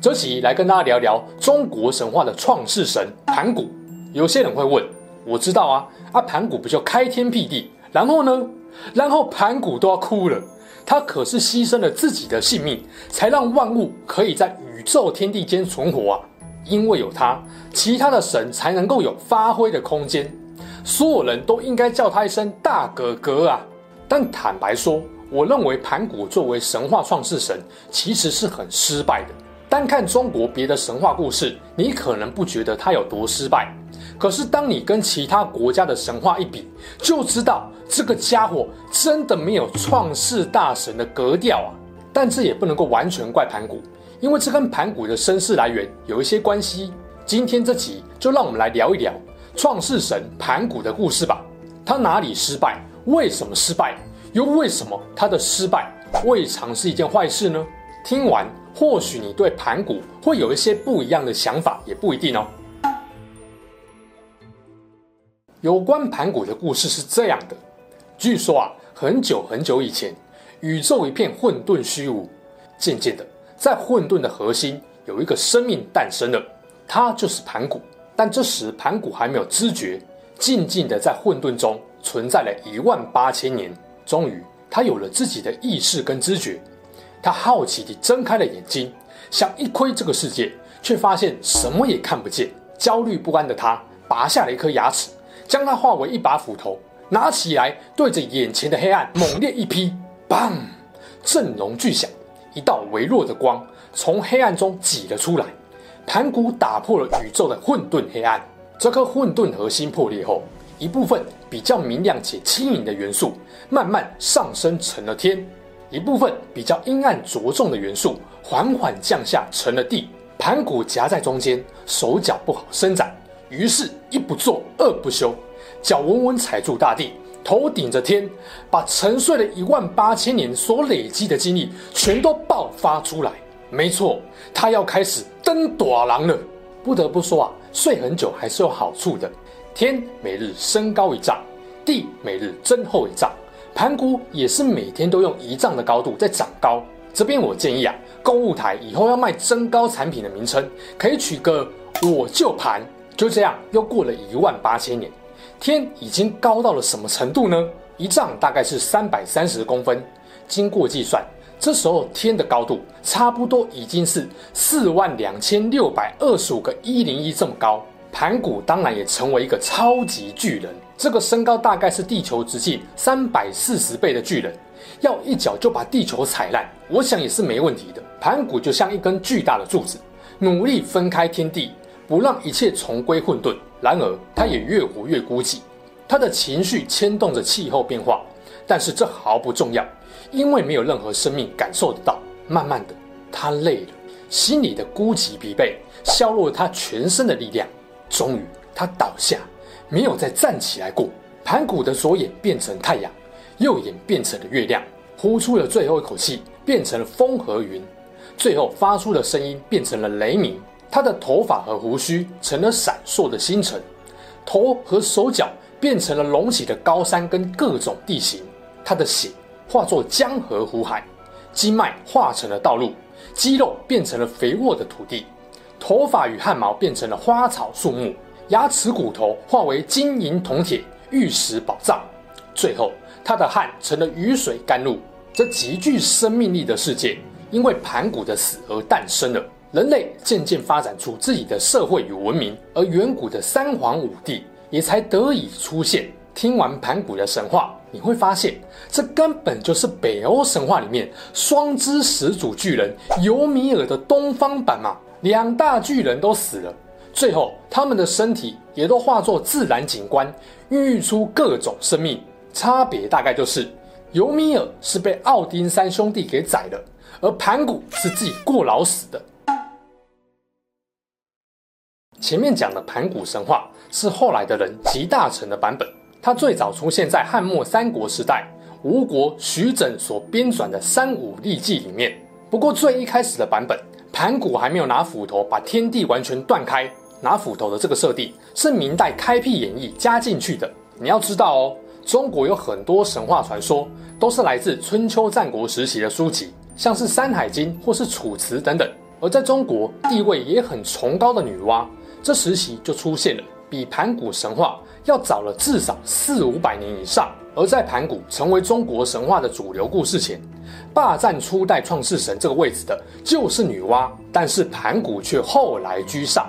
这集来跟大家聊聊中国神话的创世神盘古。有些人会问，我知道啊，啊盘古不就开天辟地，然后呢？然后盘古都要哭了，他可是牺牲了自己的性命，才让万物可以在宇宙天地间存活啊。因为有他，其他的神才能够有发挥的空间。所有人都应该叫他一声大哥哥啊。但坦白说，我认为盘古作为神话创世神，其实是很失败的。单看中国别的神话故事，你可能不觉得他有多失败。可是当你跟其他国家的神话一比，就知道这个家伙真的没有创世大神的格调啊！但这也不能够完全怪盘古，因为这跟盘古的身世来源有一些关系。今天这集就让我们来聊一聊创世神盘古的故事吧。他哪里失败？为什么失败？又为什么他的失败未尝是一件坏事呢？听完。或许你对盘古会有一些不一样的想法，也不一定哦。有关盘古的故事是这样的：据说啊，很久很久以前，宇宙一片混沌虚无，渐渐的，在混沌的核心有一个生命诞生了，它就是盘古。但这时盘古还没有知觉，静静的在混沌中存在了一万八千年，终于他有了自己的意识跟知觉。他好奇地睁开了眼睛，想一窥这个世界，却发现什么也看不见。焦虑不安的他，拔下了一颗牙齿，将它化为一把斧头，拿起来对着眼前的黑暗猛烈一劈，砰！震隆巨响，一道微弱的光从黑暗中挤了出来。盘古打破了宇宙的混沌黑暗。这颗混沌核心破裂后，一部分比较明亮且轻盈的元素慢慢上升成了天。一部分比较阴暗着重的元素缓缓降下，成了地。盘古夹在中间，手脚不好伸展，于是，一不做二不休，脚稳稳踩住大地，头顶着天，把沉睡了一万八千年所累积的精力全都爆发出来。没错，他要开始登大人了。不得不说啊，睡很久还是有好处的。天每日升高一丈，地每日增厚一丈。盘古也是每天都用一丈的高度在长高。这边我建议啊，购物台以后要卖增高产品的名称，可以取个“我就盘”。就这样，又过了一万八千年，天已经高到了什么程度呢？一丈大概是三百三十公分。经过计算，这时候天的高度差不多已经是四万两千六百二十五个一零一这么高。盘古当然也成为一个超级巨人。这个身高大概是地球直径三百四十倍的巨人，要一脚就把地球踩烂，我想也是没问题的。盘古就像一根巨大的柱子，努力分开天地，不让一切重归混沌。然而，他也越活越孤寂，他的情绪牵动着气候变化，但是这毫不重要，因为没有任何生命感受得到。慢慢的，他累了，心里的孤寂疲惫削弱了他全身的力量，终于，他倒下。没有再站起来过。盘古的左眼变成太阳，右眼变成了月亮，呼出了最后一口气，变成了风和云，最后发出的声音变成了雷鸣。他的头发和胡须成了闪烁的星辰，头和手脚变成了隆起的高山跟各种地形。他的血化作江河湖海，经脉化成了道路，肌肉变成了肥沃的土地，头发与汗毛变成了花草树木。牙齿、骨头化为金银铜铁、玉石宝藏，最后他的汗成了雨水甘露。这极具生命力的世界，因为盘古的死而诞生了。人类渐渐发展出自己的社会与文明，而远古的三皇五帝也才得以出现。听完盘古的神话，你会发现，这根本就是北欧神话里面双之始祖巨人尤米尔的东方版嘛！两大巨人都死了。最后，他们的身体也都化作自然景观，孕育出各种生命。差别大概就是，尤米尔是被奥丁三兄弟给宰了，而盘古是自己过劳死的。前面讲的盘古神话是后来的人集大成的版本，它最早出现在汉末三国时代，吴国徐整所编纂的《三武历纪》里面。不过最一开始的版本，盘古还没有拿斧头把天地完全断开，拿斧头的这个设定是明代开辟演义加进去的。你要知道哦，中国有很多神话传说都是来自春秋战国时期的书籍，像是《山海经》或是《楚辞》等等。而在中国地位也很崇高的女娲。这时期就出现了，比盘古神话要早了至少四五百年以上。而在盘古成为中国神话的主流故事前，霸占初代创世神这个位置的就是女娲。但是盘古却后来居上，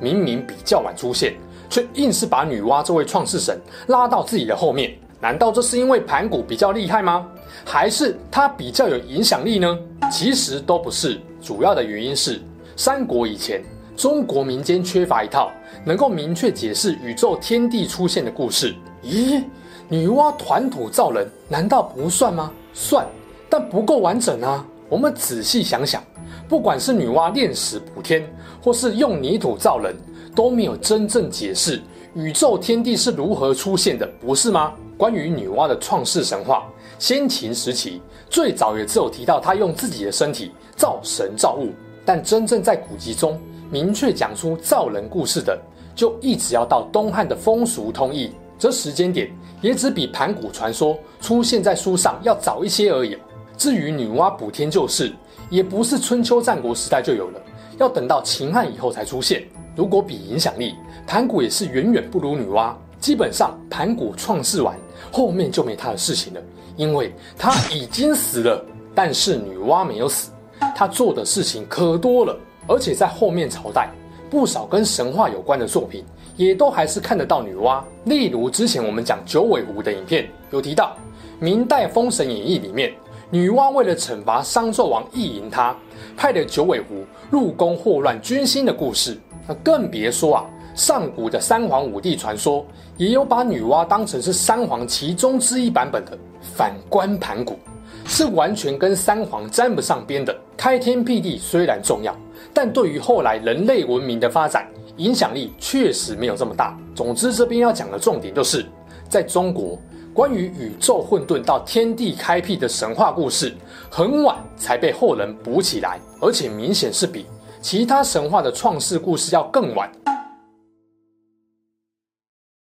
明明比较晚出现，却硬是把女娲这位创世神拉到自己的后面。难道这是因为盘古比较厉害吗？还是他比较有影响力呢？其实都不是，主要的原因是三国以前。中国民间缺乏一套能够明确解释宇宙天地出现的故事。咦，女娲团土造人难道不算吗？算，但不够完整啊。我们仔细想想，不管是女娲炼石补天，或是用泥土造人，都没有真正解释宇宙天地是如何出现的，不是吗？关于女娲的创世神话，先秦时期最早也只有提到她用自己的身体造神造物，但真正在古籍中。明确讲出造人故事的，就一直要到东汉的风俗通义，这时间点也只比盘古传说出现在书上要早一些而已。至于女娲补天救世，也不是春秋战国时代就有了，要等到秦汉以后才出现。如果比影响力，盘古也是远远不如女娲。基本上盘古创世完后面就没他的事情了，因为他已经死了。但是女娲没有死，她做的事情可多了。而且在后面朝代，不少跟神话有关的作品，也都还是看得到女娲。例如之前我们讲九尾狐的影片，有提到明代《封神演义》里面，女娲为了惩罚商纣王意淫她，派了九尾狐入宫祸乱军心的故事。那更别说啊，上古的三皇五帝传说，也有把女娲当成是三皇其中之一版本的。反观盘古，是完全跟三皇沾不上边的。开天辟地虽然重要。但对于后来人类文明的发展，影响力确实没有这么大。总之，这边要讲的重点就是，在中国，关于宇宙混沌到天地开辟的神话故事，很晚才被后人补起来，而且明显是比其他神话的创世故事要更晚。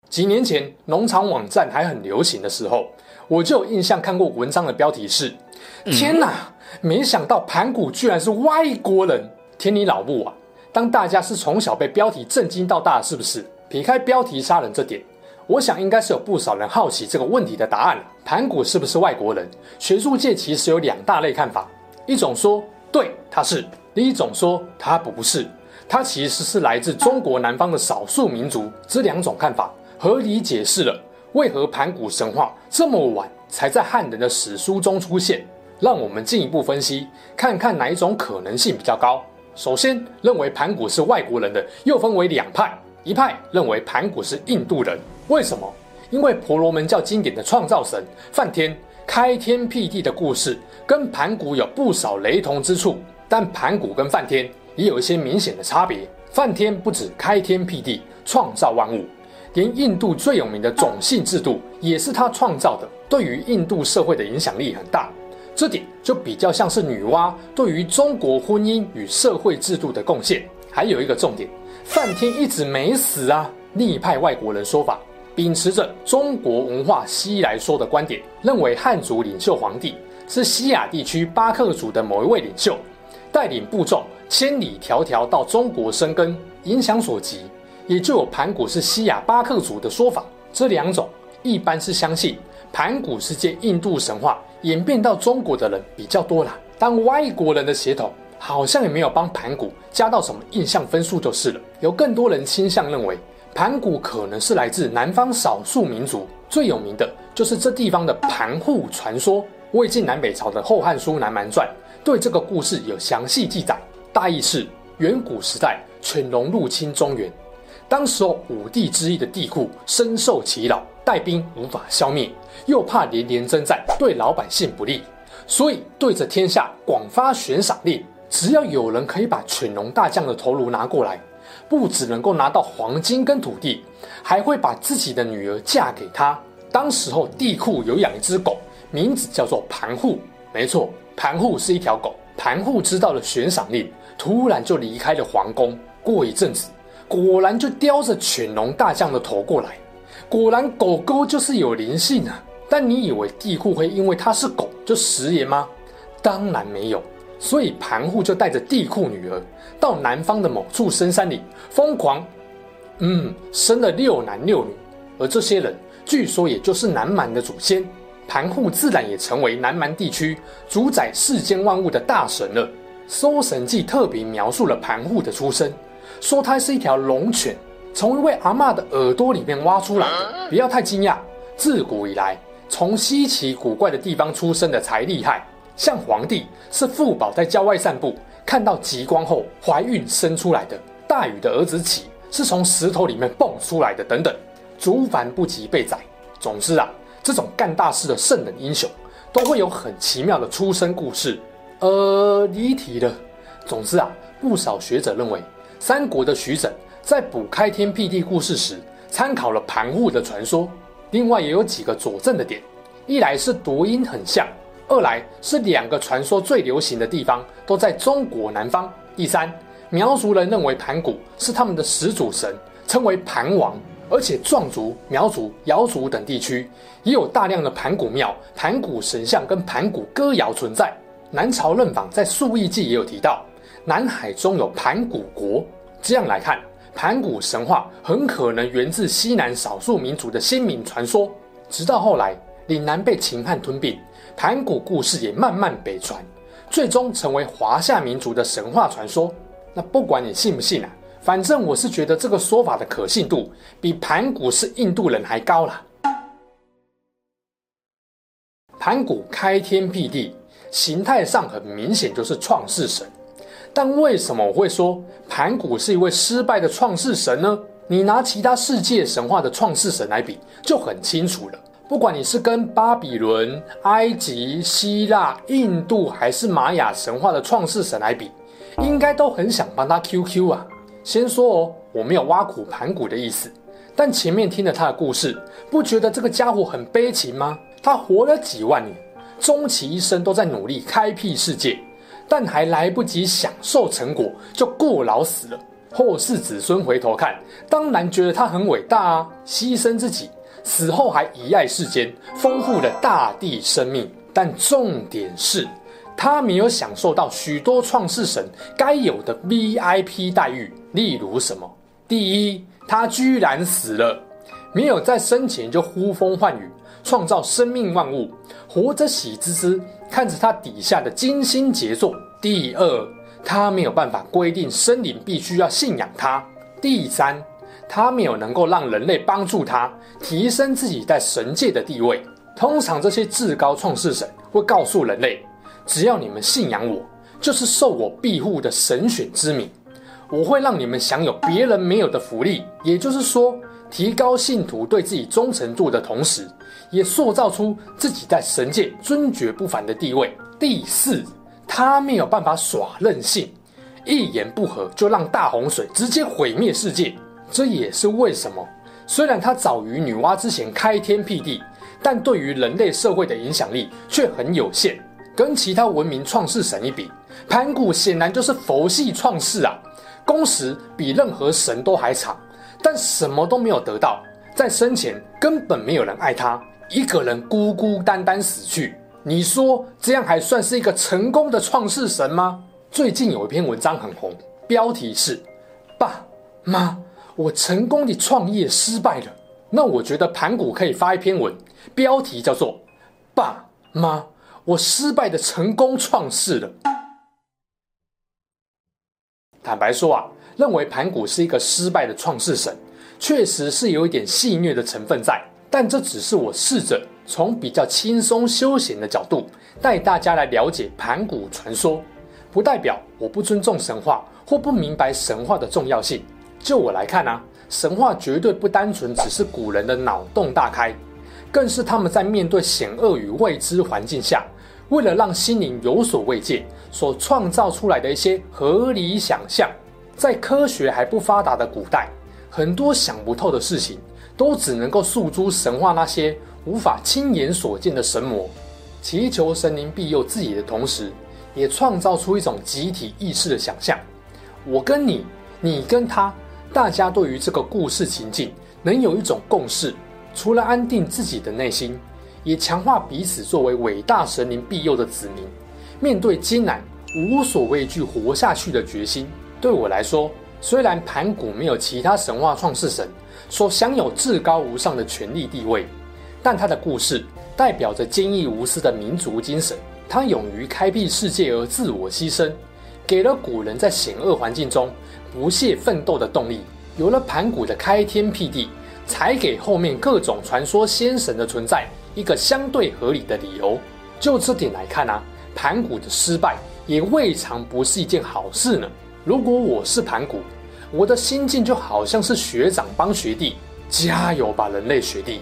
几年前，农场网站还很流行的时候，我就有印象看过文章的标题是：“天哪，没想到盘古居然是外国人。”天你老母啊！当大家是从小被标题震惊到大，是不是？撇开标题杀人这点，我想应该是有不少人好奇这个问题的答案。盘古是不是外国人？学术界其实有两大类看法：一种说对他是，另一种说他不是，他其实是来自中国南方的少数民族。这两种看法合理解释了为何盘古神话这么晚才在汉人的史书中出现。让我们进一步分析，看看哪一种可能性比较高。首先，认为盘古是外国人的又分为两派，一派认为盘古是印度人。为什么？因为婆罗门教经典的创造神梵天开天辟地的故事跟盘古有不少雷同之处，但盘古跟梵天也有一些明显的差别。梵天不止开天辟地创造万物，连印度最有名的种姓制度也是他创造的，对于印度社会的影响力很大。这点就比较像是女娲对于中国婚姻与社会制度的贡献。还有一个重点，梵天一直没死啊。另一派外国人说法，秉持着中国文化西来说的观点，认为汉族领袖皇帝是西亚地区巴克族的某一位领袖，带领部众千里迢迢到中国生根，影响所及，也就有盘古是西亚巴克族的说法。这两种一般是相信盘古是借印度神话。演变到中国的人比较多啦，当外国人的血统好像也没有帮盘古加到什么印象分数就是了。有更多人倾向认为盘古可能是来自南方少数民族，最有名的就是这地方的盘户传说。魏晋南北朝的《后汉书南蛮传》对这个故事有详细记载，大意是远古时代犬戎入侵中原，当时候五帝之一的帝嚳深受其扰。带兵无法消灭，又怕连连征战对老百姓不利，所以对着天下广发悬赏令，只要有人可以把犬戎大将的头颅拿过来，不只能够拿到黄金跟土地，还会把自己的女儿嫁给他。当时候地库有养一只狗，名字叫做盘户。没错，盘户是一条狗。盘户知道了悬赏令，突然就离开了皇宫。过一阵子，果然就叼着犬戎大将的头过来。果然狗狗就是有灵性啊！但你以为地库会因为它是狗就食言吗？当然没有。所以盘户就带着地库女儿到南方的某处深山里疯狂，嗯，生了六男六女。而这些人据说也就是南蛮的祖先。盘户自然也成为南蛮地区主宰世间万物的大神了。《搜神记》特别描述了盘户的出生，说他是一条龙犬，从一位阿嬷的耳朵里面挖出来的。不要太惊讶，自古以来，从稀奇古怪的地方出生的才厉害。像皇帝是富宝在郊外散步，看到极光后怀孕生出来的；大禹的儿子启是从石头里面蹦出来的，等等。族繁不及被宰。总之啊。这种干大事的圣人英雄，都会有很奇妙的出生故事。呃，离题了。总之啊，不少学者认为，三国的徐整在补开天辟地故事时，参考了盘户的传说。另外也有几个佐证的点：一来是读音很像；二来是两个传说最流行的地方都在。中国南方；第三，苗族人认为盘古是他们的始祖神，称为盘王。而且壮族、苗族、瑶族等地区也有大量的盘古庙、盘古神像跟盘古歌谣存在。南朝任昉在《宿异记》也有提到，南海中有盘古国。这样来看，盘古神话很可能源自西南少数民族的先民传说。直到后来，岭南被秦汉吞并，盘古故事也慢慢北传，最终成为华夏民族的神话传说。那不管你信不信啊。反正我是觉得这个说法的可信度比盘古是印度人还高啦。盘古开天辟地，形态上很明显就是创世神，但为什么我会说盘古是一位失败的创世神呢？你拿其他世界神话的创世神来比，就很清楚了。不管你是跟巴比伦、埃及、希腊、印度还是玛雅神话的创世神来比，应该都很想帮他 QQ 啊。先说哦，我没有挖苦盘古的意思，但前面听了他的故事，不觉得这个家伙很悲情吗？他活了几万年，终其一生都在努力开辟世界，但还来不及享受成果，就过劳死了。后世子孙回头看，当然觉得他很伟大啊，牺牲自己，死后还遗爱世间，丰富了大地生命。但重点是，他没有享受到许多创世神该有的 VIP 待遇。例如什么？第一，他居然死了，没有在生前就呼风唤雨，创造生命万物，活着喜滋滋看着他底下的精心杰作。第二，他没有办法规定生灵必须要信仰他。第三，他没有能够让人类帮助他提升自己在神界的地位。通常这些至高创世神会告诉人类，只要你们信仰我，就是受我庇护的神选之民。我会让你们享有别人没有的福利，也就是说，提高信徒对自己忠诚度的同时，也塑造出自己在神界尊爵不凡的地位。第四，他没有办法耍任性，一言不合就让大洪水直接毁灭世界。这也是为什么，虽然他早于女娲之前开天辟地，但对于人类社会的影响力却很有限。跟其他文明创世神一比，盘古显然就是佛系创世啊。工时比任何神都还长，但什么都没有得到，在生前根本没有人爱他，一个人孤孤单单死去。你说这样还算是一个成功的创世神吗？最近有一篇文章很红，标题是“爸妈，我成功的创业失败了”。那我觉得盘古可以发一篇文，标题叫做“爸妈，我失败的成功创世了”。坦白说啊，认为盘古是一个失败的创世神，确实是有一点戏谑的成分在。但这只是我试着从比较轻松休闲的角度带大家来了解盘古传说，不代表我不尊重神话或不明白神话的重要性。就我来看啊，神话绝对不单纯只是古人的脑洞大开，更是他们在面对险恶与未知环境下，为了让心灵有所慰藉，所创造出来的一些合理想象，在科学还不发达的古代，很多想不透的事情，都只能够诉诸神话那些无法亲眼所见的神魔，祈求神灵庇佑自己的同时，也创造出一种集体意识的想象。我跟你，你跟他，大家对于这个故事情境能有一种共识，除了安定自己的内心，也强化彼此作为伟大神灵庇佑的子民，面对艰难无所畏惧活下去的决心。对我来说，虽然盘古没有其他神话创世神所享有至高无上的权力地位，但他的故事代表着坚毅无私的民族精神。他勇于开辟世界而自我牺牲，给了古人在险恶环境中不懈奋斗的动力。有了盘古的开天辟地，才给后面各种传说仙神的存在一个相对合理的理由。就这点来看啊，盘古的失败也未尝不是一件好事呢。如果我是盘古，我的心境就好像是学长帮学弟，加油吧，人类学弟！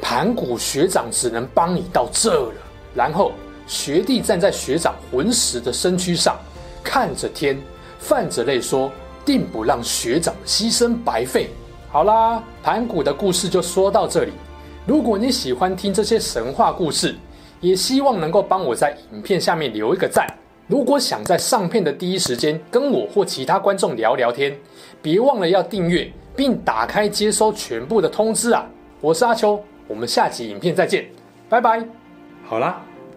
盘古学长只能帮你到这了。然后学弟站在学长魂石的身躯上，看着天，泛着泪说：“定不让学长的牺牲白费。”好啦，盘古的故事就说到这里。如果你喜欢听这些神话故事，也希望能够帮我在影片下面留一个赞。如果想在上片的第一时间跟我或其他观众聊聊天，别忘了要订阅并打开接收全部的通知啊！我是阿秋，我们下集影片再见，拜拜。好啦，